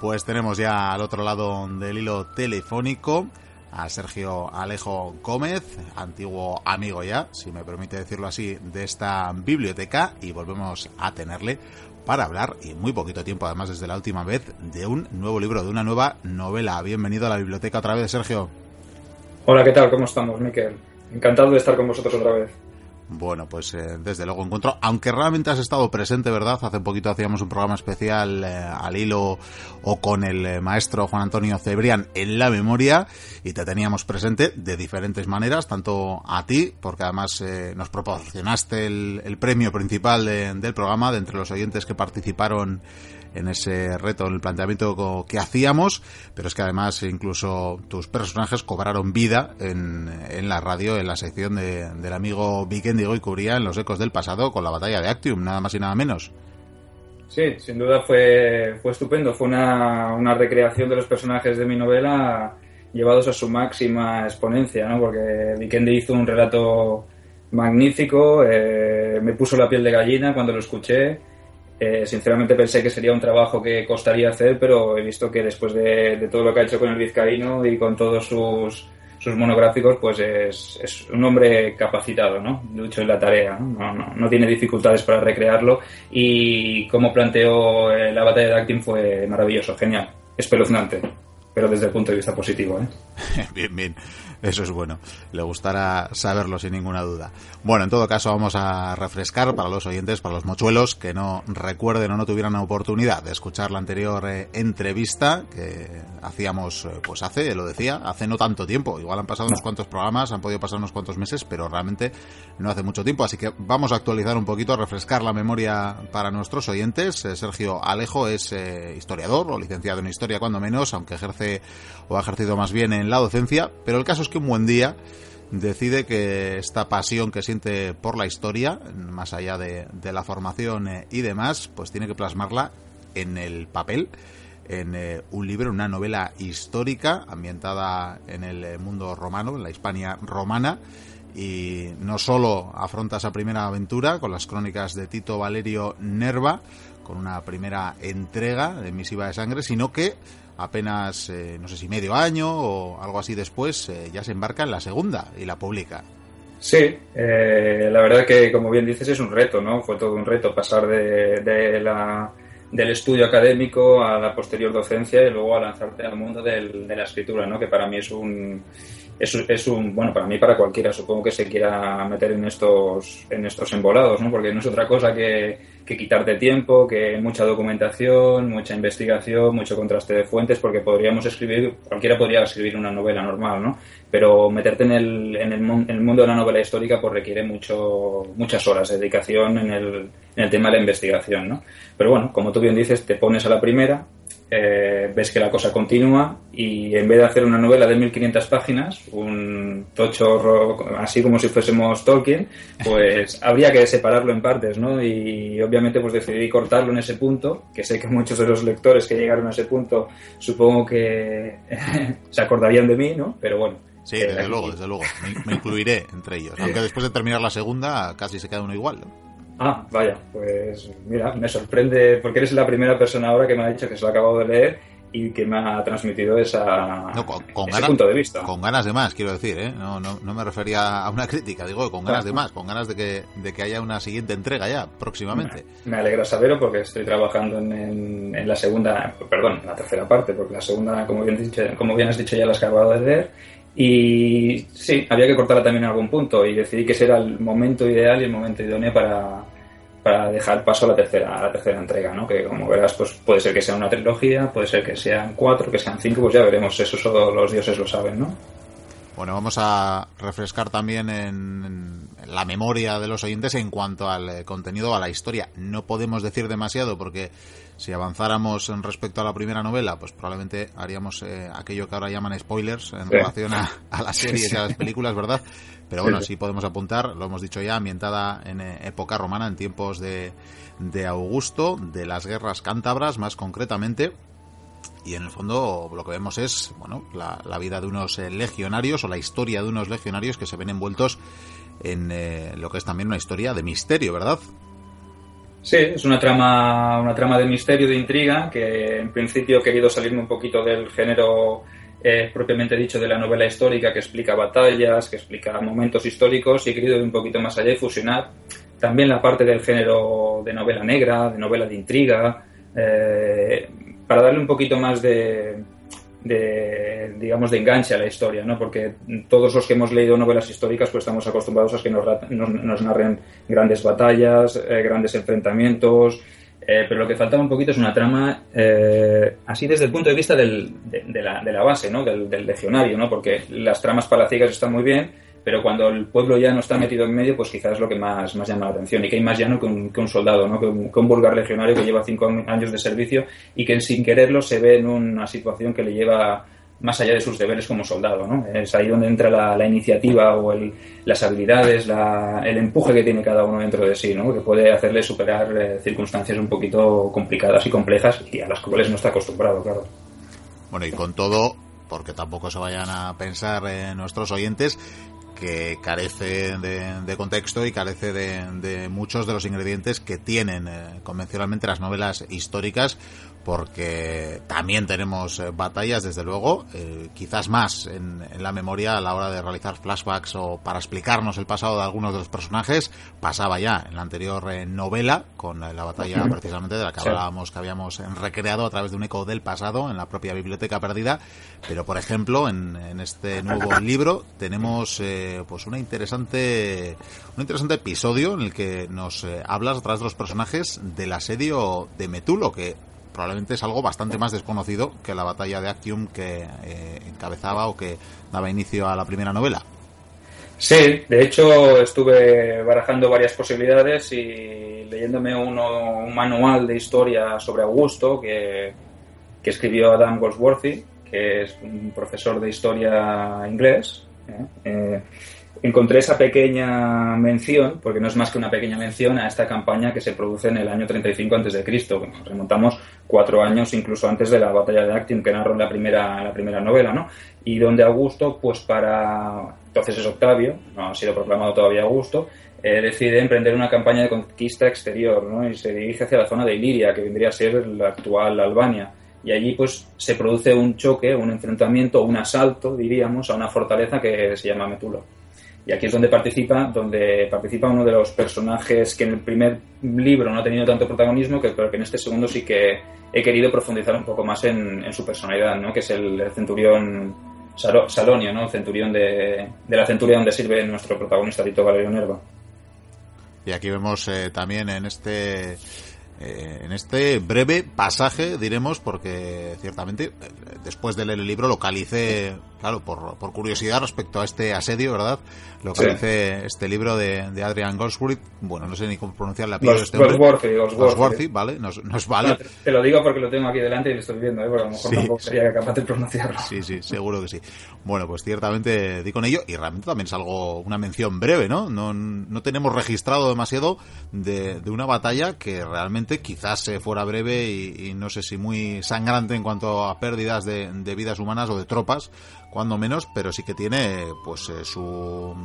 Pues tenemos ya al otro lado del hilo telefónico a Sergio Alejo Gómez, antiguo amigo ya, si me permite decirlo así, de esta biblioteca y volvemos a tenerle para hablar, y muy poquito tiempo además desde la última vez, de un nuevo libro, de una nueva novela. Bienvenido a la biblioteca otra vez, Sergio. Hola, ¿qué tal? ¿Cómo estamos, Miquel? Encantado de estar con vosotros otra vez. Bueno, pues eh, desde luego encuentro, aunque realmente has estado presente, ¿verdad? Hace poquito hacíamos un programa especial eh, al hilo o con el eh, maestro Juan Antonio Cebrián en la memoria y te teníamos presente de diferentes maneras, tanto a ti, porque además nos proporcionaste el, premio principal del programa de entre los oyentes que participaron en ese reto, en el planteamiento que hacíamos, pero es que además incluso tus personajes cobraron vida en, en la radio, en la sección de, del amigo Vikendigo y Curía en los ecos del pasado con la batalla de Actium, nada más y nada menos. Sí, sin duda fue, fue estupendo, fue una, una recreación de los personajes de mi novela llevados a su máxima exponencia, ¿no? porque Vikendi hizo un relato magnífico, eh, me puso la piel de gallina cuando lo escuché eh, sinceramente pensé que sería un trabajo que costaría hacer, pero he visto que después de, todo lo que ha hecho con el vizcaíno y con todos sus, sus monográficos, pues es, es, un hombre capacitado, ¿no? Lucho en la tarea, ¿no? No, no, tiene dificultades para recrearlo y como planteó eh, la batalla de Actin fue maravilloso, genial, espeluznante, pero desde el punto de vista positivo, ¿eh? bien, bien. Eso es bueno. Le gustará saberlo sin ninguna duda. Bueno, en todo caso vamos a refrescar para los oyentes, para los mochuelos que no recuerden o no tuvieran la oportunidad de escuchar la anterior eh, entrevista que hacíamos, eh, pues hace, lo decía, hace no tanto tiempo. Igual han pasado unos cuantos programas, han podido pasar unos cuantos meses, pero realmente no hace mucho tiempo. Así que vamos a actualizar un poquito, a refrescar la memoria para nuestros oyentes. Eh, Sergio Alejo es historiador o licenciado en historia cuando menos, aunque ejerce o ha ejercido más bien en la docencia, pero el caso que un buen día decide que esta pasión que siente por la historia, más allá de, la formación eh, y demás, pues tiene que plasmarla en el papel, en eh, un libro, una novela histórica ambientada en el eh, mundo romano, en la Hispania romana, y no solo afronta esa primera aventura con las crónicas de Tito Valerio Nerva, con una primera entrega de Misiva de Sangre, sino que apenas, eh, no sé si medio año o algo así después, eh, ya se embarca en la segunda y la publica. Sí, eh, la verdad que como bien dices es un reto, ¿no? Fue todo un reto pasar de, de la, del estudio académico a la posterior docencia y luego a lanzarte al mundo del, de la escritura, ¿no? Que para mí es un es, es, un bueno para mí para cualquiera supongo que se quiera meter en estos en estos embolados, ¿no? Porque no es otra cosa que que quitarte tiempo, que mucha documentación, mucha investigación, mucho contraste de fuentes, porque podríamos escribir, cualquiera podría escribir una novela normal, ¿no? Pero meterte en el, en el, en el mundo de la novela histórica pues requiere mucho, muchas horas de dedicación en el, en el tema de la investigación, ¿no? Pero bueno, como tú bien dices, te pones a la primera, eh, ves que la cosa continúa y en vez de hacer una novela de 1500 páginas, un tocho así como si fuésemos Tolkien, pues habría que separarlo en partes, ¿no? Y obviamente pues decidí cortarlo en ese punto, que sé que muchos de los lectores que llegaron a ese punto supongo que se acordarían de mí, ¿no? Pero bueno. Sí, desde luego, desde luego. Me, me, incluiré entre ellos. Aunque después de terminar la segunda casi se queda uno igual. ¿no? Ah, vaya, pues mira, me sorprende porque eres la primera persona ahora que me ha dicho que se lo ha acabado de leer y que me ha transmitido esa, con, ese punto de vista. Con ganas de más, quiero decir, ¿eh? No, no, no me refería a una crítica, digo, con ganas de más, con ganas de que, de que haya una siguiente entrega ya, próximamente. Me, alegra saberlo porque estoy trabajando en, en, la segunda, perdón, en la tercera parte, porque la segunda, como bien, dicho, como bien has dicho, ya la has acabado de leer. Y sí, había que cortarla también en algún punto y decidí que ese era el momento ideal y el momento idóneo para, para dejar paso a la tercera, a la tercera entrega, ¿no? Que como verás, pues puede ser que sea una trilogía, puede ser que sean cuatro, que sean cinco, pues ya veremos, eso solo los dioses lo saben, ¿no? Bueno, vamos a refrescar también en, la memoria de los oyentes en cuanto al eh, contenido, a la historia. No podemos decir demasiado porque si avanzáramos en respecto a la primera novela, pues probablemente haríamos eh, aquello que ahora llaman spoilers en relación a, a las series y a las películas, ¿verdad? Pero bueno, sí podemos apuntar, lo hemos dicho ya, ambientada en eh, época romana, en tiempos de, de Augusto, de las guerras cántabras más concretamente. Y en el fondo lo que vemos es bueno la, la vida de unos eh, legionarios o la historia de unos legionarios que se ven envueltos en eh, lo que es también una historia de misterio, ¿verdad? Sí, es una trama, una trama de misterio, de intriga, que en principio he querido salirme un poquito del género eh, propiamente dicho de la novela histórica, que explica batallas, que explica momentos históricos, y he querido ir un poquito más allá y fusionar también la parte del género de novela negra, de novela de intriga, eh, para darle un poquito más de, de, digamos, de enganche a la historia, ¿no? Porque todos los que hemos leído novelas históricas, pues estamos acostumbrados a que nos, nos, narren grandes batallas, eh, grandes enfrentamientos, eh, pero lo que faltaba un poquito es una trama eh, así desde el punto de vista del, de, la, base, ¿no? Del, del, legionario, ¿no? Porque las tramas palaciegas están muy bien, pero cuando el pueblo ya no está metido en medio, pues quizás es lo que más, más llama la atención. Y que hay más llano que un, que un soldado, ¿no? que, un, que un vulgar legionario que lleva cinco años de servicio y que sin quererlo se ve en una situación que le lleva más allá de sus deberes como soldado. ¿no? Es ahí donde entra la, la iniciativa o el, las habilidades, la, el empuje que tiene cada uno dentro de sí, ¿no? que puede hacerle superar eh, circunstancias un poquito complicadas y complejas y a las cuales no está acostumbrado, claro. Bueno, y con todo, porque tampoco se vayan a pensar eh, nuestros oyentes que carece de, contexto y carece de, de, muchos de los ingredientes que tienen eh, convencionalmente las novelas históricas porque también tenemos eh, batallas, desde luego, eh, quizás más en, en, la memoria a la hora de realizar flashbacks o para explicarnos el pasado de algunos de los personajes. Pasaba ya en la anterior eh, novela, con la batalla precisamente de la que hablábamos, que habíamos recreado a través de un eco del pasado en la propia biblioteca perdida. Pero, por ejemplo, en, en este nuevo libro tenemos eh, pues una interesante, un interesante episodio en el que nos hablas a través de los personajes del asedio de Metulo, que probablemente es algo bastante más desconocido que la batalla de Actium que eh, encabezaba o que daba inicio a la primera novela. Sí, de hecho estuve barajando varias posibilidades y leyéndome uno, un manual de historia sobre Augusto que, que escribió Adam Goldsworthy, que es un profesor de historia inglés. ¿eh? Eh, encontré esa pequeña mención, porque no es más que una pequeña mención a esta campaña que se produce en el año 35 a.C. Remontamos cuatro años incluso antes de la batalla de Actium que narró la primera, la primera novela, ¿no? Y donde Augusto, pues para... Entonces es Octavio, no ha sido proclamado todavía Augusto, eh, decide emprender una campaña de conquista exterior, ¿no? Y se dirige hacia la zona de Iliria, que vendría a ser la actual Albania. Y allí pues se produce un choque, un enfrentamiento, un asalto, diríamos, a una fortaleza que se llama Metulo. Y aquí es donde participa, donde participa uno de los personajes que en el primer libro no ha tenido tanto protagonismo, que, pero que en este segundo sí que he querido profundizar un poco más en, su personalidad, ¿no? que es el, centurión Salonio, ¿no? centurión de, de, la centuria donde sirve nuestro protagonista Tito Valerio Nerva. Y aquí vemos eh, también en este eh, en este breve pasaje, diremos, porque ciertamente eh, después de leer el libro localicé, claro, por, por curiosidad respecto a este asedio, ¿verdad? Localicé sí. este libro de, de Adrian Goldsworthy, bueno, no sé ni cómo pronunciar la apellido de este hombre. Goldsworthy, ¿vale? Nos, nos vale. No, te, te, lo digo porque lo tengo aquí delante y lo estoy viendo, ¿eh? Porque a lo mejor sí, tampoco sería capaz de pronunciarlo. Sí, sí, seguro que sí. Bueno, pues ciertamente di con ello y realmente también es algo, una mención breve, ¿no? No, no tenemos registrado demasiado de, de una batalla que realmente quizás fuera breve y, y, no sé si muy sangrante en cuanto a pérdidas de, de, vidas humanas o de tropas, cuando menos, pero sí que tiene pues eh, su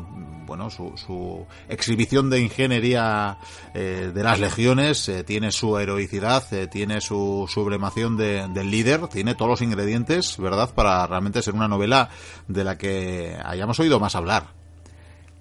bueno su, su, exhibición de ingeniería eh, de las legiones, eh, tiene su heroicidad, eh, tiene su sublemación de, del líder, tiene todos los ingredientes, ¿verdad?, para realmente ser una novela de la que hayamos oído más hablar.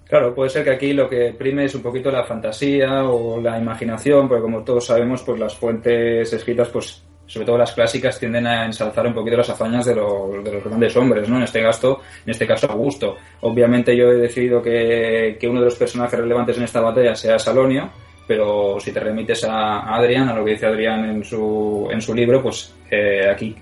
Claro, puede ser que aquí lo que prime es un poquito la fantasía o la imaginación, porque como todos sabemos, pues las fuentes escritas, pues sobre todo las clásicas, tienden a ensalzar un poquito las hazañas de los, de los grandes hombres, ¿no? En este caso, en este caso Augusto. Obviamente yo he decidido que, que uno de los personajes relevantes en esta batalla sea Salonio, pero si te remites a Adrián, a lo que dice Adrián en su, en su libro, pues eh, aquí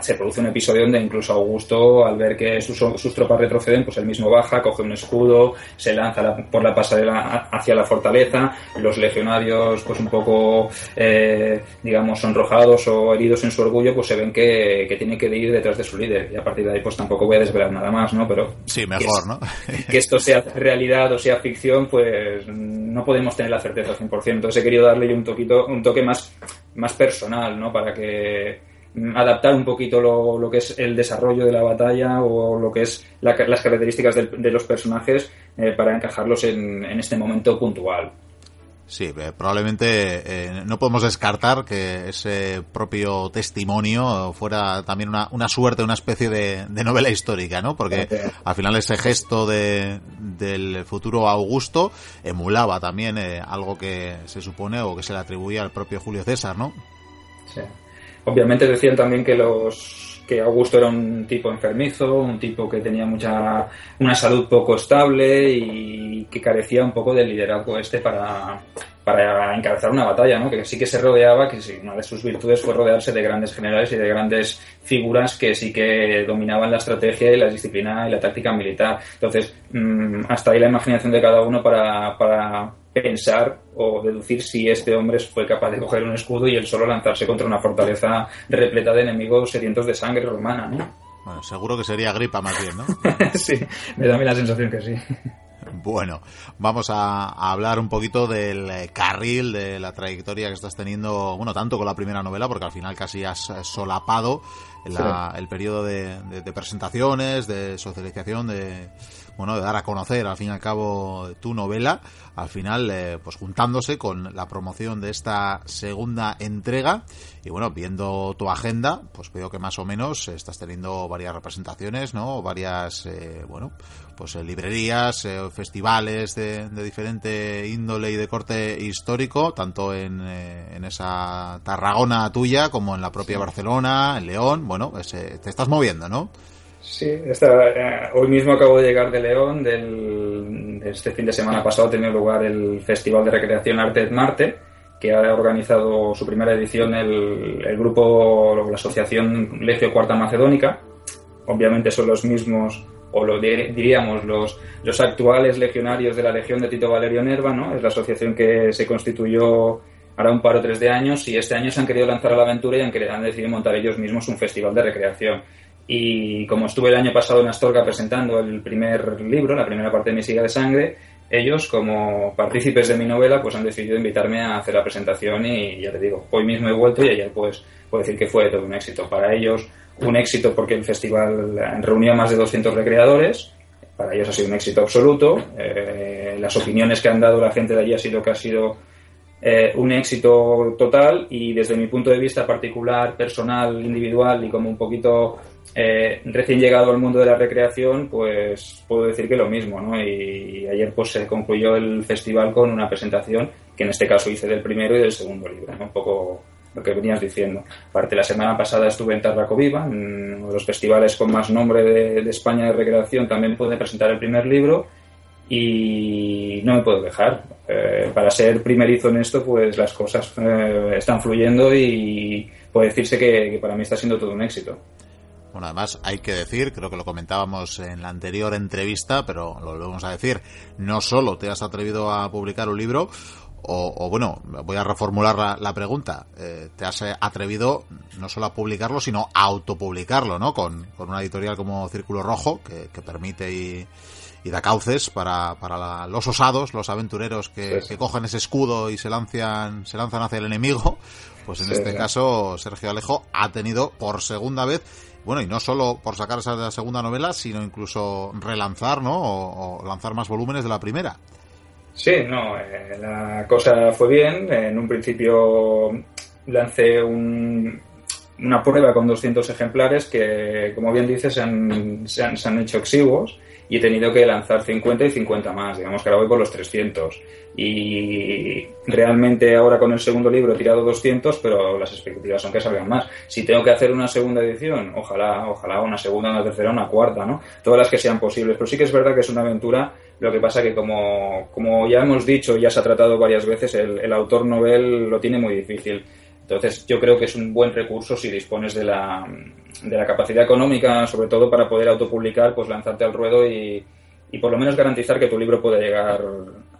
se produce un episodio donde incluso Augusto, al ver que sus, sus, tropas retroceden, pues él mismo baja, coge un escudo, se lanza la, por la pasarela hacia la fortaleza, los legionarios, pues un poco, eh, digamos, sonrojados o heridos en su orgullo, pues se ven que, que tienen que ir detrás de su líder. Y a partir de ahí, pues tampoco voy a desvelar nada más, ¿no? Pero. Sí, mejor, ¿no? que esto sea realidad o sea ficción, pues no podemos tener la certeza al 100%. Entonces he querido darle un, toquito, un toque más, más personal, ¿no? Para que adaptar un poquito lo, lo, que es el desarrollo de la batalla o lo que es la, las características de, de, los personajes eh, para encajarlos en, en, este momento puntual. Sí, eh, probablemente eh, no podemos descartar que ese propio testimonio fuera también una, una suerte, una especie de, novela histórica, ¿no? Porque al final ese gesto de, del futuro Augusto emulaba también algo que se supone o que se le atribuía al propio Julio César, ¿no? Sí. Obviamente decían también que los que Augusto era un tipo enfermizo, un tipo que tenía mucha una salud poco estable y que carecía un poco del liderazgo este para, para encabezar una batalla, ¿no? Que sí que se rodeaba, que sí, una de sus virtudes fue rodearse de grandes generales y de grandes figuras que sí que dominaban la estrategia y la disciplina y la táctica militar. Entonces, mm, hasta ahí la imaginación de cada uno para, para pensar o deducir si este hombre fue capaz de coger un escudo y él solo lanzarse contra una fortaleza repleta de enemigos sedientos de sangre romana, ¿no? Bueno, seguro que sería gripa más bien, ¿no? sí, me da a mí la sensación que sí. Bueno, vamos a, hablar un poquito del eh, carril, de la trayectoria que estás teniendo, bueno, tanto con la primera novela, porque al final casi has solapado el periodo de, de, presentaciones, de socialización, de, bueno, de dar a conocer al fin y al cabo tu novela, al final eh, pues juntándose con la promoción de esta segunda entrega y bueno, viendo tu agenda, pues veo que más o menos estás teniendo varias representaciones, ¿no? Varias, eh, bueno, pues eh, librerías, festivales de, diferente índole y de corte histórico, tanto en, en esa Tarragona tuya como en la propia Barcelona, en León, bueno, te estás moviendo, ¿no? Sí, eh, hoy mismo acabo de llegar de León, del, de este fin de semana pasado tenido lugar el Festival de Recreación Arte Marte, que ha organizado su primera edición el, el grupo, la Asociación Legio Cuarta Macedónica. Obviamente son los mismos, o lo diríamos, los, los actuales legionarios de la Legión de Tito Valerio Nerva, ¿no? Es la asociación que se constituyó ahora un par o tres de años y este año se han querido lanzar a la aventura y han decidido montar ellos mismos un festival de recreación. Y como estuve el año pasado en Astorga presentando el primer libro, la primera parte de Mi Siga de Sangre, ellos, como partícipes de mi novela, pues han decidido invitarme a hacer la presentación y ya te digo, hoy mismo he vuelto y ayer pues puedo decir que fue todo un éxito. Para ellos, un éxito porque el festival reunió a más de 200 recreadores, para ellos ha sido un éxito absoluto, eh, las opiniones que han dado la gente de allí ha sido que ha sido eh, un éxito total y desde mi punto de vista particular, personal, individual y como un poquito eh, recién llegado al mundo de la recreación, pues puedo decir que lo mismo, ¿no? Y ayer pues se concluyó el festival con una presentación que en este caso hice del primero y del segundo libro, Un poco lo que venías diciendo. Aparte, la semana pasada estuve en Tarraco Viva, uno de los festivales con más nombre de, España de recreación, también pude presentar el primer libro y no me puedo dejar. Eh, para ser primerizo en esto, pues las cosas eh, están fluyendo y puede decirse que para mí está siendo todo un éxito. Bueno, además hay que decir, creo que lo comentábamos en la anterior entrevista, pero lo volvemos a decir, no solo te has atrevido a publicar un libro, o, bueno, voy a reformular la, pregunta, eh, te has atrevido no solo a publicarlo, sino a autopublicarlo, ¿no? Con, una editorial como Círculo Rojo, que, permite y, da cauces para, para los osados, los aventureros que, cogen ese escudo y se lanzan, se lanzan hacia el enemigo. Pues en este caso, Sergio Alejo ha tenido por segunda vez bueno, y no solo por sacar esa segunda novela, sino incluso relanzar, ¿no? O, lanzar más volúmenes de la primera. Sí, no, eh, la cosa fue bien. En un principio lancé una prueba con 200 ejemplares que, como bien dices, se han, se han hecho exiguos y he tenido que lanzar 50 y 50 más, digamos que ahora voy por los 300. Y realmente ahora con el segundo libro he tirado 200, pero las expectativas son que salgan más. Si tengo que hacer una segunda edición, ojalá, ojalá una segunda, una tercera, una cuarta, ¿no? Todas las que sean posibles. Pero sí que es verdad que es una aventura, lo que pasa que como, como ya hemos dicho, ya se ha tratado varias veces, el, el autor novel lo tiene muy difícil entonces, yo creo que es un buen recurso si dispones de la, de la capacidad económica, sobre todo para poder autopublicar, pues lanzarte al ruedo y, y por lo menos garantizar que tu libro puede llegar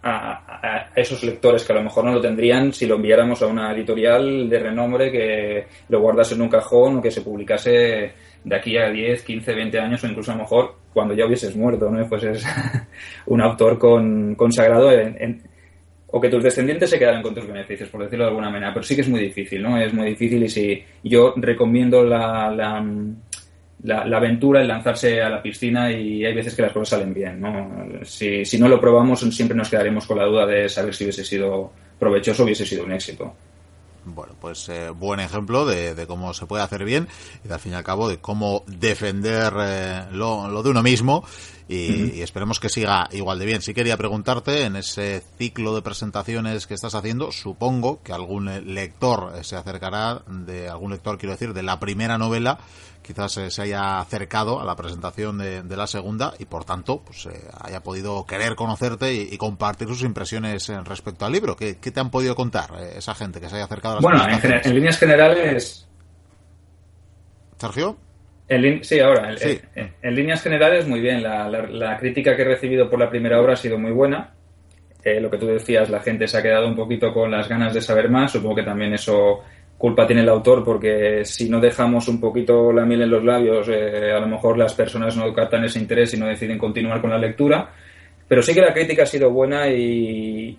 a, esos lectores que a lo mejor no lo tendrían si lo enviáramos a una editorial de renombre que lo guardase en un cajón o que se publicase de aquí a 10, 15, 20 años o incluso a lo mejor cuando ya hubieses muerto, ¿no? Pues es un autor con, consagrado en o que tus descendientes se quedaran con tus beneficios, por decirlo de alguna manera. Pero sí que es muy difícil, ¿no? Es muy difícil y si yo recomiendo la, la, aventura, el lanzarse a la piscina y hay veces que las cosas salen bien. Si, si no lo probamos, siempre nos quedaremos con la duda de saber si hubiese sido provechoso o hubiese sido un éxito. Bueno, pues eh, buen ejemplo de, cómo se puede hacer bien y al fin y al cabo de cómo defender eh, lo, de uno mismo y, esperemos que siga igual de bien. Sí quería preguntarte, en ese ciclo de presentaciones que estás haciendo, supongo que algún lector se acercará, de algún lector quiero decir, de la primera novela quizás eh, se haya acercado a la presentación de, la segunda y por tanto pues eh, haya podido querer conocerte y, compartir sus impresiones eh, respecto al libro. ¿Qué, te han podido contar esa gente que se haya acercado a las Bueno, en, líneas generales... Sergio. Sí, ahora. En, líneas generales, muy bien. La, crítica que he recibido por la primera obra ha sido muy buena. lo que tú decías, la gente se ha quedado un poquito con las ganas de saber más. Supongo que también eso culpa tiene el autor porque si no dejamos un poquito la miel en los labios, eh, a lo mejor las personas no captan ese interés y no deciden continuar con la lectura. Pero sí que la crítica ha sido buena y,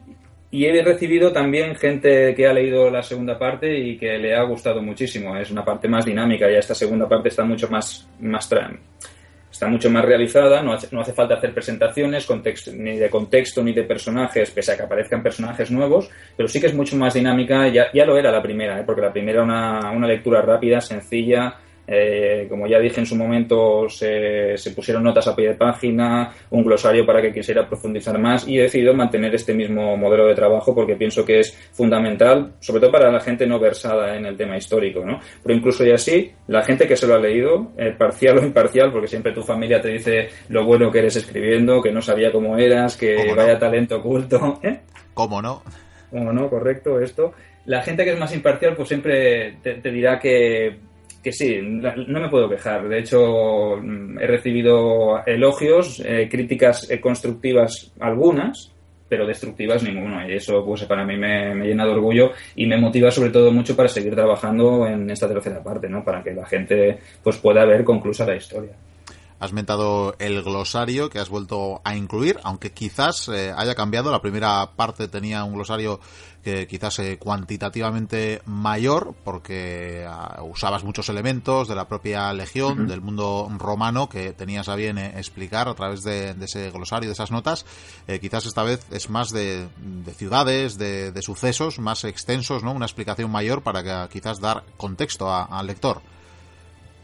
he recibido también gente que ha leído la segunda parte y que le ha gustado muchísimo. Es una parte más dinámica y esta segunda parte está mucho más, más está mucho más realizada, no hace, no hace falta hacer presentaciones ni de contexto ni de personajes, pese a que aparezcan personajes nuevos, pero sí que es mucho más dinámica, ya, ya lo era la primera, ¿eh? porque la primera era una, una lectura rápida, sencilla, eh, como ya dije en su momento, se, pusieron notas a pie de página, un glosario para que quisiera profundizar más y he decidido mantener este mismo modelo de trabajo porque pienso que es fundamental, sobre todo para la gente no versada en el tema histórico. ¿no? Pero incluso y así, la gente que se lo ha leído, eh, parcial o imparcial, porque siempre tu familia te dice lo bueno que eres escribiendo, que no sabía cómo eras, que vaya talento oculto. ¿eh? ¿Cómo no? ¿Cómo no? Correcto, esto. La gente que es más imparcial, pues siempre te dirá que que sí, no me puedo quejar. De hecho, mm, he recibido elogios, eh, críticas eh, constructivas algunas, pero destructivas ninguna. Y eso, pues, para mí me, llena de orgullo y me motiva sobre todo mucho para seguir trabajando en esta tercera parte, ¿no? Para que la gente, pues, pueda ver conclusa la historia. Has mentado el glosario que has vuelto a incluir, aunque quizás eh, haya cambiado. La primera parte tenía un glosario que quizás eh, cuantitativamente mayor, porque ah, usabas muchos elementos de la propia legión, del mundo romano, que tenías a bien eh, explicar a través de, ese glosario, de esas notas. quizás esta vez es más de, ciudades, de, sucesos más extensos, ¿no? Una explicación mayor para quizás dar contexto al lector.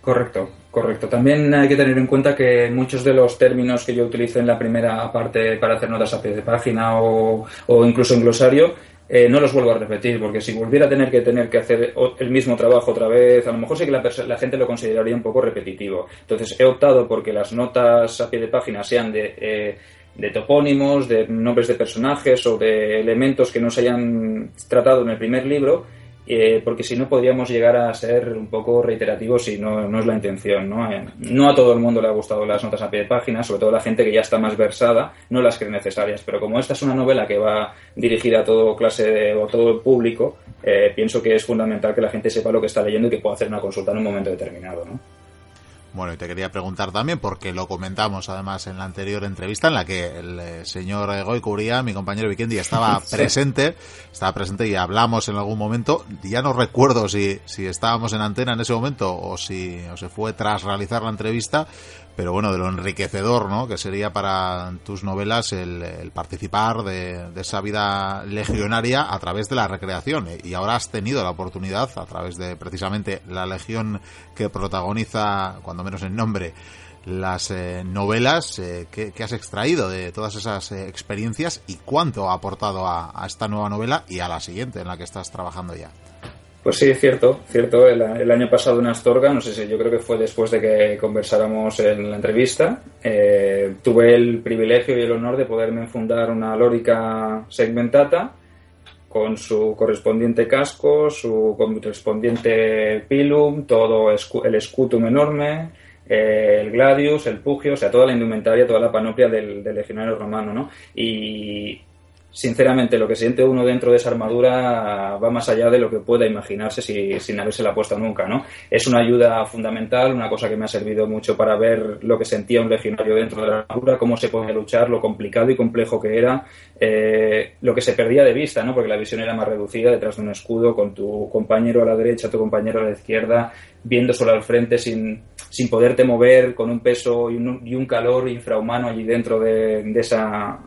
Correcto, correcto. También hay que tener en cuenta que muchos de los términos que yo utilizo en la primera parte para hacer notas a pie de página o, incluso en glosario, eh, no los vuelvo a repetir, porque si volviera a tener que tener que hacer el mismo trabajo otra vez, a lo mejor sí que la, gente lo consideraría un poco repetitivo. Entonces he optado porque las notas a pie de página sean de, eh, de topónimos, de nombres de personajes o de elementos que no se hayan tratado en el primer libro eh, porque si no podríamos llegar a ser un poco reiterativos y no, no es la intención. ¿no? Eh, no a todo el mundo le ha gustado las notas a pie de página, sobre todo la gente que ya está más versada, no las cree necesarias, pero como esta es una novela que va dirigida a todo clase de, o todo el público, eh, pienso que es fundamental que la gente sepa lo que está leyendo y que pueda hacer una consulta en un momento determinado. ¿no? Bueno, y te quería preguntar también, porque lo comentamos además en la anterior entrevista en la que el eh, señor Goy Curía, mi compañero Vikendi, estaba presente, estaba presente y hablamos en algún momento. Ya no recuerdo si, si estábamos en antena en ese momento o si o se fue tras realizar la entrevista, pero bueno, de lo enriquecedor, ¿no? Que sería para tus novelas el, participar de, esa vida legionaria a través de la recreación. Y ahora has tenido la oportunidad, a través de precisamente la legión que protagoniza, cuando menos en nombre, las eh, novelas eh, que, has extraído de todas esas eh, experiencias y cuánto ha aportado a esta nueva novela y a la siguiente en la que estás trabajando ya. Pues sí, cierto, cierto. El, año pasado en Astorga, no sé si yo creo que fue después de que conversáramos en la entrevista, tuve el privilegio y el honor de poderme fundar una lórica segmentata con su correspondiente casco, su correspondiente pilum, todo el escutum enorme, eh, el gladius, el pugio, o sea, toda la indumentaria, toda la panoplia del, del legionario romano, ¿no? Y sinceramente, lo que siente uno dentro de esa armadura va más allá de lo que pueda imaginarse si, sin la puesto nunca, ¿no? Es una ayuda fundamental, una cosa que me ha servido mucho para ver lo que sentía un legionario dentro de la armadura, cómo se podía luchar, lo complicado y complejo que era, eh, lo que se perdía de vista, ¿no? Porque la visión era más reducida detrás de un escudo, con tu compañero a la derecha, tu compañero a la izquierda, viendo solo al frente sin, sin poderte mover, con un peso y un, y un calor infrahumano allí dentro de, de esa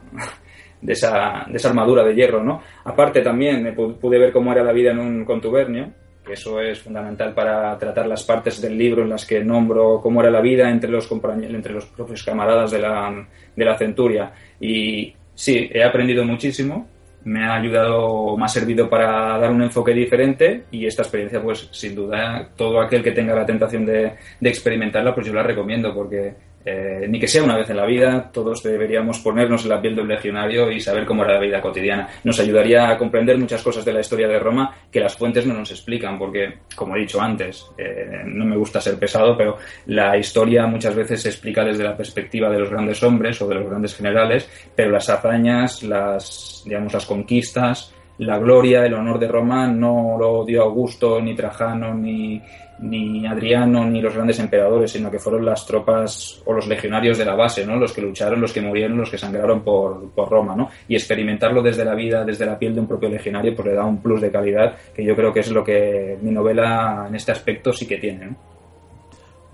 de esa, de esa armadura de hierro, ¿no? Aparte también me pude ver cómo era la vida en un contubernio, que eso es fundamental para tratar las partes del libro en las que nombro cómo era la vida entre los entre los propios camaradas de la, de la centuria. Y sí, he aprendido muchísimo, me ha ayudado, me ha servido para dar un enfoque diferente y esta experiencia, pues sin duda, todo aquel que tenga la tentación de, de experimentarla, pues yo la recomiendo porque eh, ni que sea una vez en la vida, todos deberíamos ponernos en la piel de un legionario y saber cómo era la vida cotidiana. Nos ayudaría a comprender muchas cosas de la historia de Roma que las fuentes no nos explican, porque, como he dicho antes, eh, no me gusta ser pesado, pero la historia muchas veces se explica desde la perspectiva de los grandes hombres o de los grandes generales, pero las hazañas, las, digamos, las conquistas, la gloria, el honor de Roma no lo dio Augusto, ni Trajano, ni, ni Adriano ni los grandes emperadores, sino que fueron las tropas o los legionarios de la base, ¿no? Los que lucharon, los que murieron, los que sangraron por, por Roma, ¿no? Y experimentarlo desde la vida, desde la piel de un propio legionario, pues le da un plus de calidad que yo creo que es lo que mi novela en este aspecto sí que tiene, ¿no?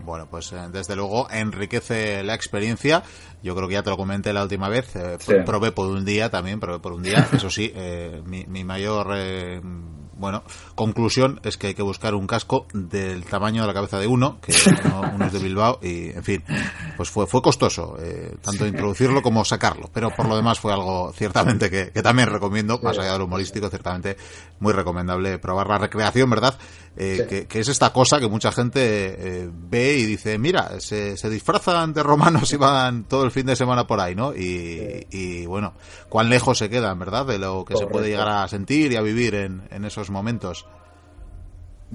Bueno, pues eh, desde luego enriquece la experiencia. Yo creo que ya te lo comenté la última vez. Eh, probé por un día también, probé por un día. Eso sí, eh, mi, mi, mayor bueno, conclusión es que hay que buscar un casco del tamaño de la cabeza de uno, que uno, es de Bilbao, y en fin, pues fue, fue costoso, eh, tanto introducirlo como sacarlo, pero por lo demás fue algo ciertamente que, también recomiendo, más allá de lo humorístico, ciertamente muy recomendable probar la recreación, ¿verdad? Eh, que, es esta cosa que mucha gente eh, ve y dice, mira, se, se, disfrazan de romanos y van todo el fin de semana por ahí, ¿no? Y, bueno, cuán lejos se quedan, ¿verdad? De lo que se puede llegar a sentir y a vivir en, en esos momentos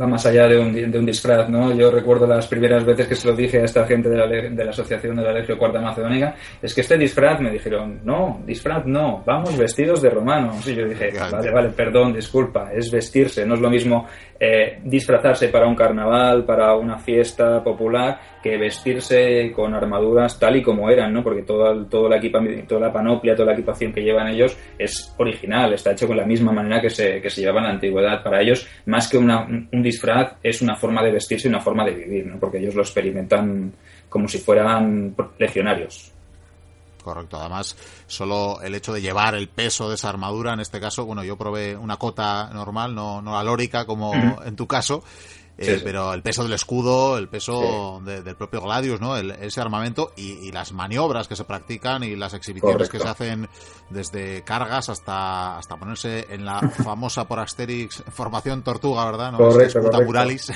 va más allá de un, de un, disfraz, ¿no? Yo recuerdo las primeras veces que se lo dije a esta gente de la, de la Asociación de la Legio Cuarta Macedónica, es que este disfraz, me dijeron, no, disfraz no, vamos vestidos de romanos. Y yo dije, vale, vale, perdón, disculpa, es vestirse, no es lo mismo eh, disfrazarse para un carnaval, para una fiesta popular, que vestirse con armaduras tal y como eran, ¿no? Porque toda, todo la toda la panoplia, toda la equipación que llevan ellos es original, está hecho con la misma manera que se, que se llevaba en la antigüedad. Para ellos, más que una, un disfraz, es una forma de vestirse y una forma de vivir, ¿no? Porque ellos lo experimentan como si fueran legionarios. Correcto, además, solo el hecho de llevar el peso de esa armadura, en este caso, bueno, yo probé una cota normal, no, no la lórica como en tu caso, eh, pero el peso del escudo, el peso del propio Gladius, ¿no? ese armamento y, las maniobras que se practican y las exhibiciones que se hacen desde cargas hasta, hasta ponerse en la famosa por Asterix formación tortuga, ¿verdad? ¿No? Correcto, Muralis.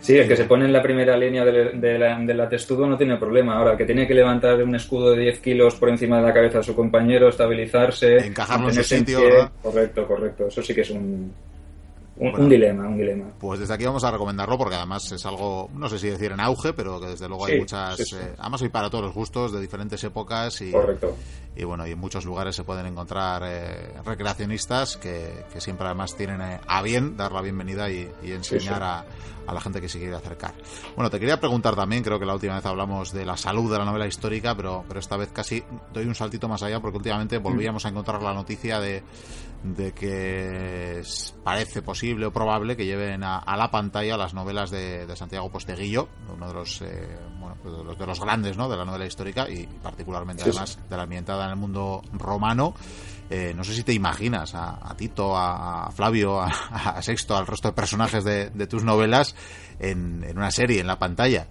Sí, el que se pone en la primera línea de, la, de la testudo no tiene problema. Ahora, el que tiene que levantar un escudo de 10 kilos por encima de la cabeza de su compañero, estabilizarse, encajarlo en su sitio, Correcto, correcto. Eso sí que es un, un, dilema, un dilema. Pues desde aquí vamos a recomendarlo porque además es algo, no sé si decir en auge, pero que desde luego hay muchas, eh, además hay para todos los gustos de diferentes épocas y, Correcto. y bueno, y en muchos lugares se pueden encontrar eh, recreacionistas que, que, siempre además tienen eh, a bien dar la bienvenida y, enseñar a, a, la gente que se quiere acercar. Bueno, te quería preguntar también, creo que la última vez hablamos de la salud de la novela histórica, pero, pero esta vez casi doy un saltito más allá porque últimamente volvíamos a encontrar la noticia de de que parece posible o probable que lleven a, la pantalla las novelas de, Santiago Posteguillo, uno de los, eh, bueno, pues de los, grandes ¿no? de la novela histórica y particularmente además de la ambientada en el mundo romano. Eh, no sé si te imaginas a, Tito, a, Flavio, a, Sexto, al resto de personajes de, tus novelas en, en una serie, en la pantalla.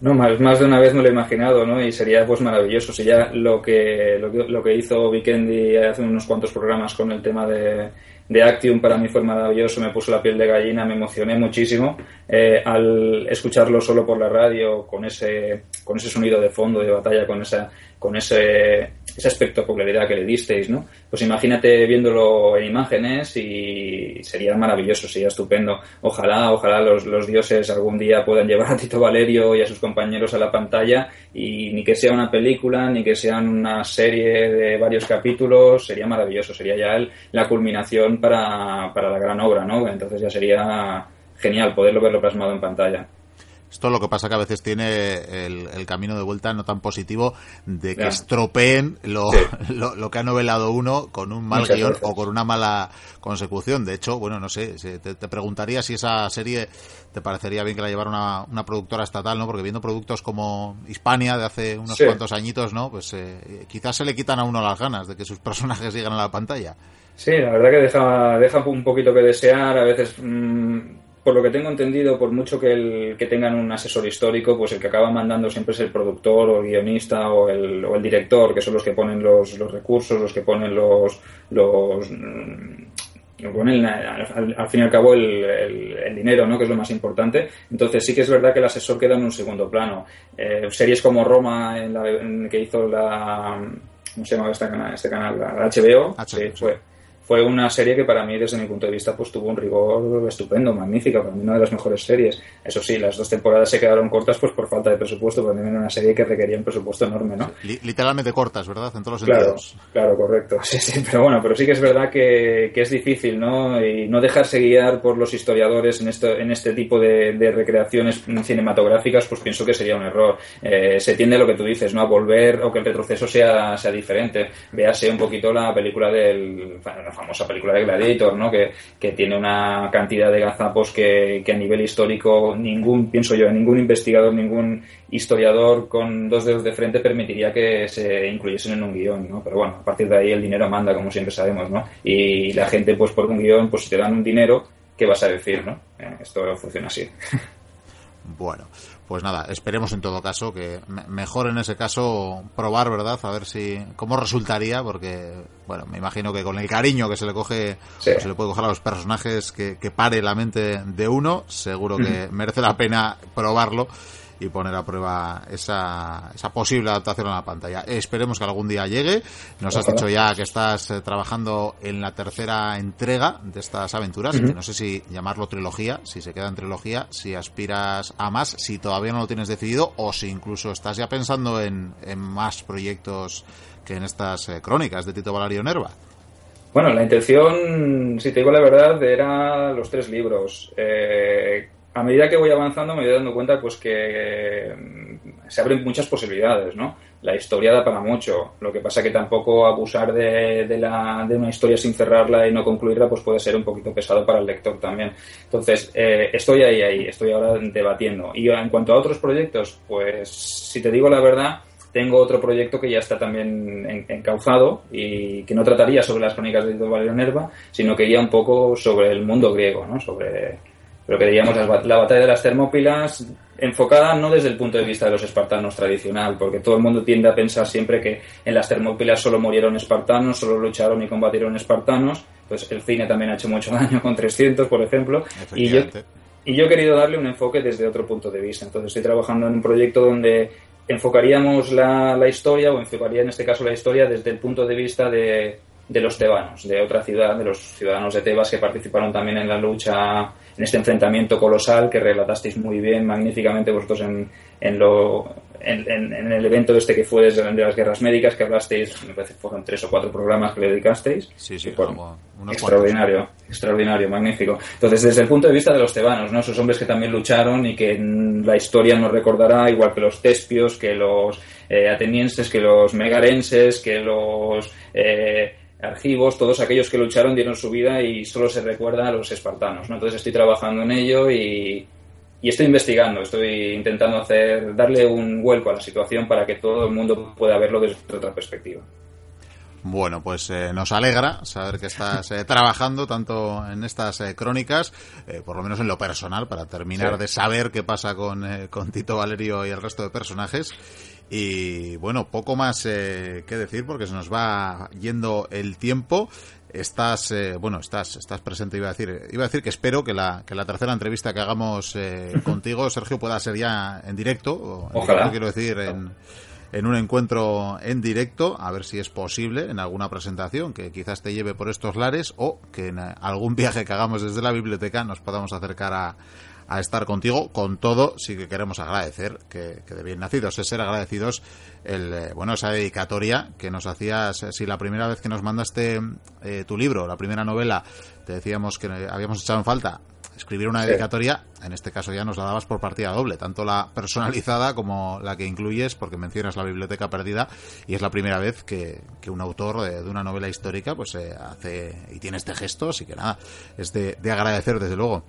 No, más, más de una vez me lo he imaginado, ¿no? Y sería pues maravilloso. Si ya lo que, lo que, lo que hizo Vikendi hace unos cuantos programas con el tema de, de Actium para mí fue maravilloso, me puso la piel de gallina, me emocioné muchísimo eh, al escucharlo solo por la radio, con ese, con ese sonido de fondo de batalla, con esa, con ese esa espectacularidad que le disteis, ¿no? Pues imagínate viéndolo en imágenes y sería maravilloso, sería estupendo. Ojalá, ojalá los, los dioses algún día puedan llevar a Tito Valerio y a sus compañeros a la pantalla y ni que sea una película, ni que sea una serie de varios capítulos, sería maravilloso, sería ya la culminación para, para la gran obra, ¿no? Entonces ya sería genial poderlo verlo plasmado en pantalla. Esto es lo que pasa que a veces tiene el, camino de vuelta no tan positivo de que estropeen lo, lo, que ha novelado uno con un mal guion o con una mala consecución. De hecho, bueno, no sé, te, preguntaría si esa serie te parecería bien que la llevara una, una productora estatal, ¿no? Porque viendo productos como Hispania de hace unos cuantos añitos, ¿no? Pues eh, quizás se le quitan a uno las ganas de que sus personajes lleguen a la pantalla. Sí, la verdad que deja, deja un poquito que desear. A veces mm, por lo que tengo entendido, por mucho que, el, que tengan un asesor histórico, pues el que acaba mandando siempre es el productor o el guionista o el, o el director, que son los que ponen los, los recursos, los que ponen los... los mm, ponen al, fin y al cabo el, el, dinero, ¿no? que es lo más importante. Entonces sí que es verdad que el asesor queda en un segundo plano. Eh, series como Roma, en la, que hizo la... ¿Cómo se llama este canal? Este canal la, HBO, sí, fue fue una serie que para mí, desde mi punto de vista, pues tuvo un rigor estupendo, magnífica, para mí una de las mejores series. Eso sí, las dos temporadas se quedaron cortas pues por falta de presupuesto, porque era una serie que requería un presupuesto enorme, ¿no? Literalmente cortas, ¿verdad? En todos los claro, Claro, correcto. Sí, sí, pero bueno, pero sí que es verdad que, que, es difícil, ¿no? Y no dejarse guiar por los historiadores en, esto, en este tipo de, de recreaciones cinematográficas, pues pienso que sería un error. Eh, se tiende a lo que tú dices, ¿no? A volver o que el retroceso sea, sea diferente. Véase un poquito la película del famosa película de Gladiator, ¿no? Que, que tiene una cantidad de gazapos que, que, a nivel histórico ningún, pienso yo, ningún investigador, ningún historiador con dos dedos de frente permitiría que se incluyesen en un guion, ¿no? Pero bueno, a partir de ahí el dinero manda, como siempre sabemos, ¿no? Y la gente, pues por un guion, pues si te dan un dinero, ¿qué vas a decir, no? Eh, esto funciona así. Bueno, pues nada, esperemos en todo caso que mejor en ese caso probar, ¿verdad? A ver si cómo resultaría, porque bueno, me imagino que con el cariño que se le coge, se le puede coger a los personajes que, que pare la mente de uno, seguro que merece la pena probarlo y poner a prueba esa, esa posible adaptación a la pantalla. Esperemos que algún día llegue. Nos has dicho ya que estás eh, trabajando en la tercera entrega de estas aventuras, no sé si llamarlo trilogía, si se queda en trilogía, si aspiras a más, si todavía no lo tienes decidido o si incluso estás ya pensando en, en más proyectos que en estas eh, crónicas de Tito Valario Nerva. Bueno, la intención, si te digo la verdad, era los tres libros. Eh, a medida que voy avanzando me voy dando cuenta pues que mm, se abren muchas posibilidades, ¿no? La historia da para mucho. Lo que pasa que tampoco abusar de, una historia sin cerrarla y no concluirla pues puede ser un poquito pesado para el lector también. Entonces, eh, estoy ahí, ahí, estoy ahora debatiendo. Y en cuanto a otros proyectos, pues si te digo la verdad, tengo otro proyecto que ya está también encauzado y que no trataría sobre las crónicas de Valerio Nerva, sino que iría un poco sobre el mundo griego, ¿no? Sobre pero que diríamos la, batalla de las Termópilas enfocada no desde el punto de vista de los espartanos tradicional, porque todo el mundo tiende a pensar siempre que en las Termópilas solo murieron espartanos, solo lucharon y combatieron espartanos, pues el cine también ha hecho mucho daño con 300, por ejemplo, y yo, y yo he querido darle un enfoque desde otro punto de vista. Entonces estoy trabajando en un proyecto donde enfocaríamos la, la historia, o enfocaría en este caso la historia desde el punto de vista de, de los tebanos, de otra ciudad, de los ciudadanos de Tebas que participaron también en la lucha en este enfrentamiento colosal que relatasteis muy bien, magníficamente vosotros en, en lo, en, el evento este que fue desde de las guerras médicas, que hablasteis, me parece que fueron tres o cuatro programas que le dedicasteis. Sí, sí, extraordinario, extraordinario, magnífico. Entonces, desde el punto de vista de los tebanos, ¿no? Esos hombres que también lucharon y que la historia nos recordará, igual que los tespios, que los eh, atenienses, que los megarenses, que los... Eh, archivos, todos aquellos que lucharon dieron su vida y solo se recuerda a los espartanos. ¿no? Entonces estoy trabajando en ello y, estoy investigando, estoy intentando hacer, darle un vuelco a la situación para que todo el mundo pueda verlo desde otra perspectiva. Bueno, pues eh, nos alegra saber que estás eh, trabajando tanto en estas eh, crónicas, por lo menos en lo personal, para terminar de saber qué pasa con, con Tito Valerio y el resto de personajes. Y bueno, poco más eh, que decir porque se nos va yendo el tiempo. Estás, eh, bueno, estás, estás presente, iba a decir, iba a decir que espero que la, que la tercera entrevista que hagamos eh, contigo, Sergio, pueda ser ya en directo. Ojalá. quiero decir, en, en un encuentro en directo, a ver si es posible en alguna presentación que quizás te lleve por estos lares o que en algún viaje que hagamos desde la biblioteca nos podamos acercar a, a estar contigo. Con todo, sí que queremos agradecer que, de bien nacidos es ser agradecidos el eh, bueno esa dedicatoria que nos hacías. Si la primera vez que nos mandaste eh, tu libro, la primera novela, te decíamos que habíamos echado en falta escribir una dedicatoria, en este caso ya nos la dabas por partida doble, tanto la personalizada como la que incluyes, porque mencionas la biblioteca perdida, y es la primera vez que, un autor de, una novela histórica pues eh, hace y tiene este gesto, así que nada, es de agradecer desde luego.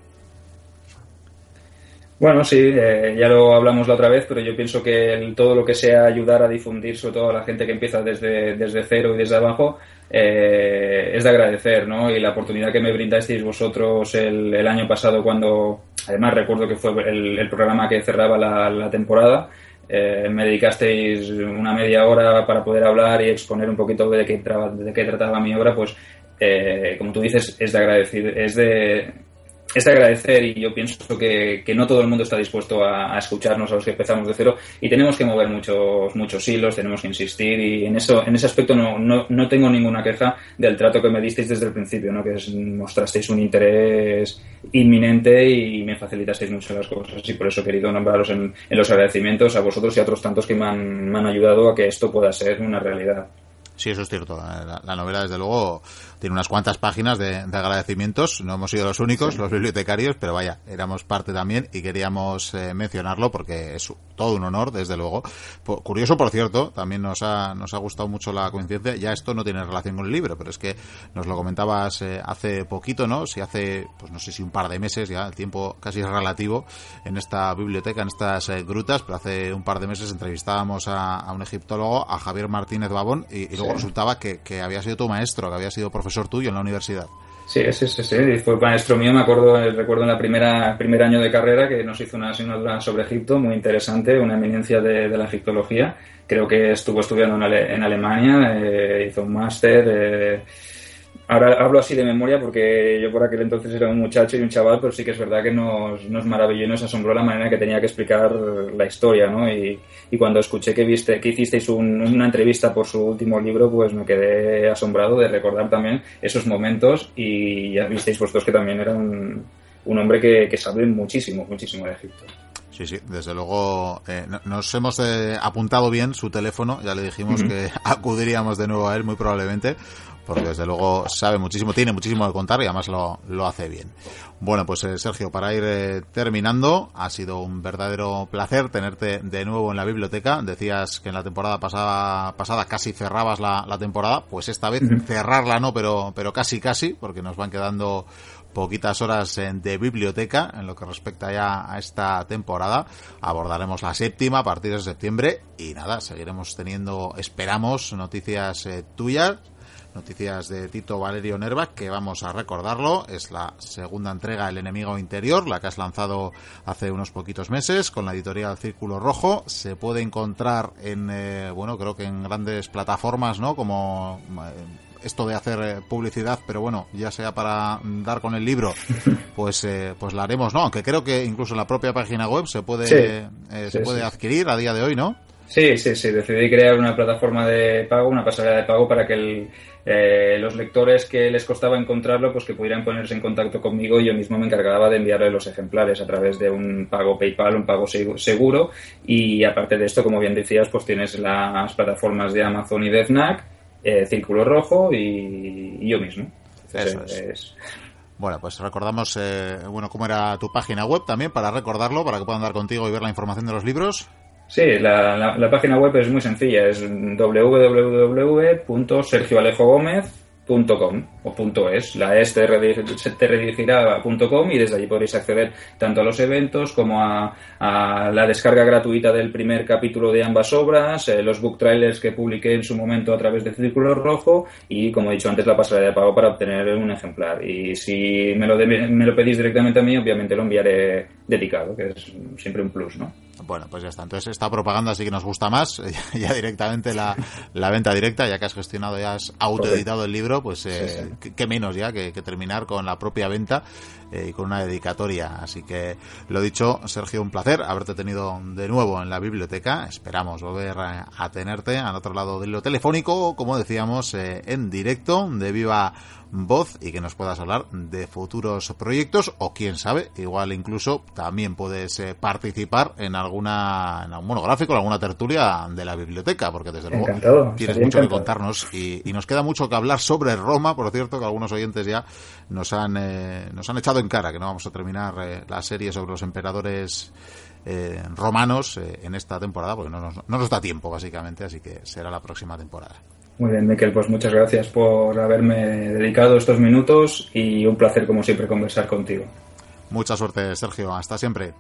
Bueno, sí, eh, ya lo hablamos la otra vez, pero yo pienso que todo lo que sea ayudar a difundir, sobre todo a la gente que empieza desde, desde cero y desde abajo, eh, es de agradecer, ¿no? Y la oportunidad que me brindasteis vosotros el, el año pasado cuando, además recuerdo que fue el, programa que cerraba la, temporada, eh, me dedicasteis una media hora para poder hablar y exponer un poquito de qué, de qué trataba mi obra, pues como tú dices, es de agradecer, es de es de agradecer y yo pienso que, que, no todo el mundo está dispuesto a, escucharnos a los que empezamos de cero y tenemos que mover muchos muchos hilos, tenemos que insistir y en eso en ese aspecto no, no, no tengo ninguna queja del trato que me disteis desde el principio, ¿no? que mostrasteis un interés inminente y me facilitasteis mucho las cosas y por eso he querido nombraros en, los agradecimientos a vosotros y a otros tantos que me han, han ayudado a que esto pueda ser una realidad. Sí, eso es cierto. la novela, desde luego, tiene unas cuantas páginas de, agradecimientos. No hemos sido los únicos, los bibliotecarios, pero vaya, éramos parte también y queríamos eh, mencionarlo porque es todo un honor, desde luego. curioso, por cierto, también nos ha, nos ha gustado mucho la coincidencia. Ya esto no tiene relación con el libro, pero es que nos lo comentabas eh, hace poquito, ¿no? Si hace, pues no sé si un par de meses, ya el tiempo casi es relativo en esta biblioteca, en estas eh, grutas, pero hace un par de meses entrevistábamos a, un egiptólogo, a Javier Martínez Babón, y, luego resultaba que, que había sido tu maestro, que había sido profesor profesor tuyo en la universidad. Sí, sí, sí, sí. Fue maestro mío, me acuerdo, eh, recuerdo en la primera, primer año de carrera que nos hizo una asignatura sobre Egipto muy interesante, una eminencia de, la egiptología. Creo que estuvo estudiando en, Alemania, eh, hizo un máster. Eh, Ahora hablo así de memoria porque yo por aquel entonces era un muchacho y un chaval, pero sí que es verdad que nos, nos maravilló y nos asombró la manera que tenía que explicar la historia, ¿no? Y, y cuando escuché que viste que hicisteis una entrevista por su último libro, pues me quedé asombrado de recordar también esos momentos y ya visteis vosotros que también era un, un hombre que, que sabe muchísimo, muchísimo de Egipto. Sí, sí, desde luego eh, nos hemos eh, apuntado bien su teléfono, ya le dijimos que acudiríamos de nuevo a él muy probablemente, porque desde luego sabe muchísimo, tiene muchísimo que contar y además lo, lo hace bien. Bueno, pues eh, Sergio, para ir eh, terminando, ha sido un verdadero placer tenerte de nuevo en la biblioteca. Decías que en la temporada pasada, pasada casi cerrabas la, la temporada, pues esta vez cerrarla no, pero, pero casi casi, porque nos van quedando poquitas horas de biblioteca en lo que respecta ya a esta temporada. Abordaremos la séptima a partir de septiembre y nada, seguiremos teniendo, esperamos, noticias eh, tuyas Noticias de Tito Valerio Nerva, que vamos a recordarlo, es la segunda entrega El enemigo interior, la que has lanzado hace unos poquitos meses con la editorial Círculo Rojo. Se puede encontrar en, eh, bueno, creo que en grandes plataformas, ¿no? Como eh, esto de hacer eh, publicidad, pero bueno, ya sea para dar con el libro, pues pues la haremos, ¿no? Aunque creo que incluso en la propia página web se puede se puede adquirir a día de hoy, ¿no? Sí, sí, sí. Decidí crear una plataforma de pago, una pasarela de pago para que eh, los lectores que les costaba encontrarlo, pues que pudieran ponerse en contacto conmigo y yo mismo me encargaba de enviarle los ejemplares a través de un pago PayPal, un pago seguro. Y aparte de esto, como bien decías, pues tienes las plataformas de Amazon y de FNAC, eh, Círculo Rojo y, yo mismo. Eso es. Bueno, pues recordamos, eh, bueno, cómo era tu página web también, para recordarlo, para que puedan dar contigo y ver la información de los libros. Sí, la, la, página web es muy sencilla, es www.sergioalejogomez.com o punto .es. La es te redirigirá a .com y desde allí podréis acceder tanto a los eventos como a, la descarga gratuita del primer capítulo de ambas obras, eh, los book trailers que publiqué en su momento a través de Círculo Rojo y, como he dicho antes, la pasarela de pago para obtener un ejemplar. Y si me lo, me lo pedís directamente a mí, obviamente lo enviaré dedicado, que es siempre un plus, ¿no? Bueno, pues ya está. Entonces esta propaganda sí que nos gusta más, ya directamente la, la venta directa, ya que has gestionado, ya has autoeditado el libro, pues eh, qué menos ya que, terminar con la propia venta eh, y con una dedicatoria. Así que lo dicho, Sergio, un placer haberte tenido de nuevo en la biblioteca. Esperamos volver a, tenerte al otro lado del lo telefónico, como decíamos, eh, en directo, de viva voz y que nos puedas hablar de futuros proyectos o quién sabe, igual incluso también puedes eh, participar en alguna en algún monográfico, en alguna tertulia de la biblioteca, porque desde luego tienes mucho que contarnos y, nos queda mucho que hablar sobre Roma, por cierto, que algunos oyentes ya nos han eh, nos han echado en cara que no vamos a terminar eh, la serie sobre los emperadores romanos en esta temporada, porque no nos, no nos da tiempo básicamente, así que será la próxima temporada. Muy bien, Miquel, pues muchas gracias por haberme dedicado estos minutos y un placer, como siempre, conversar contigo. Mucha suerte, Sergio. Hasta siempre.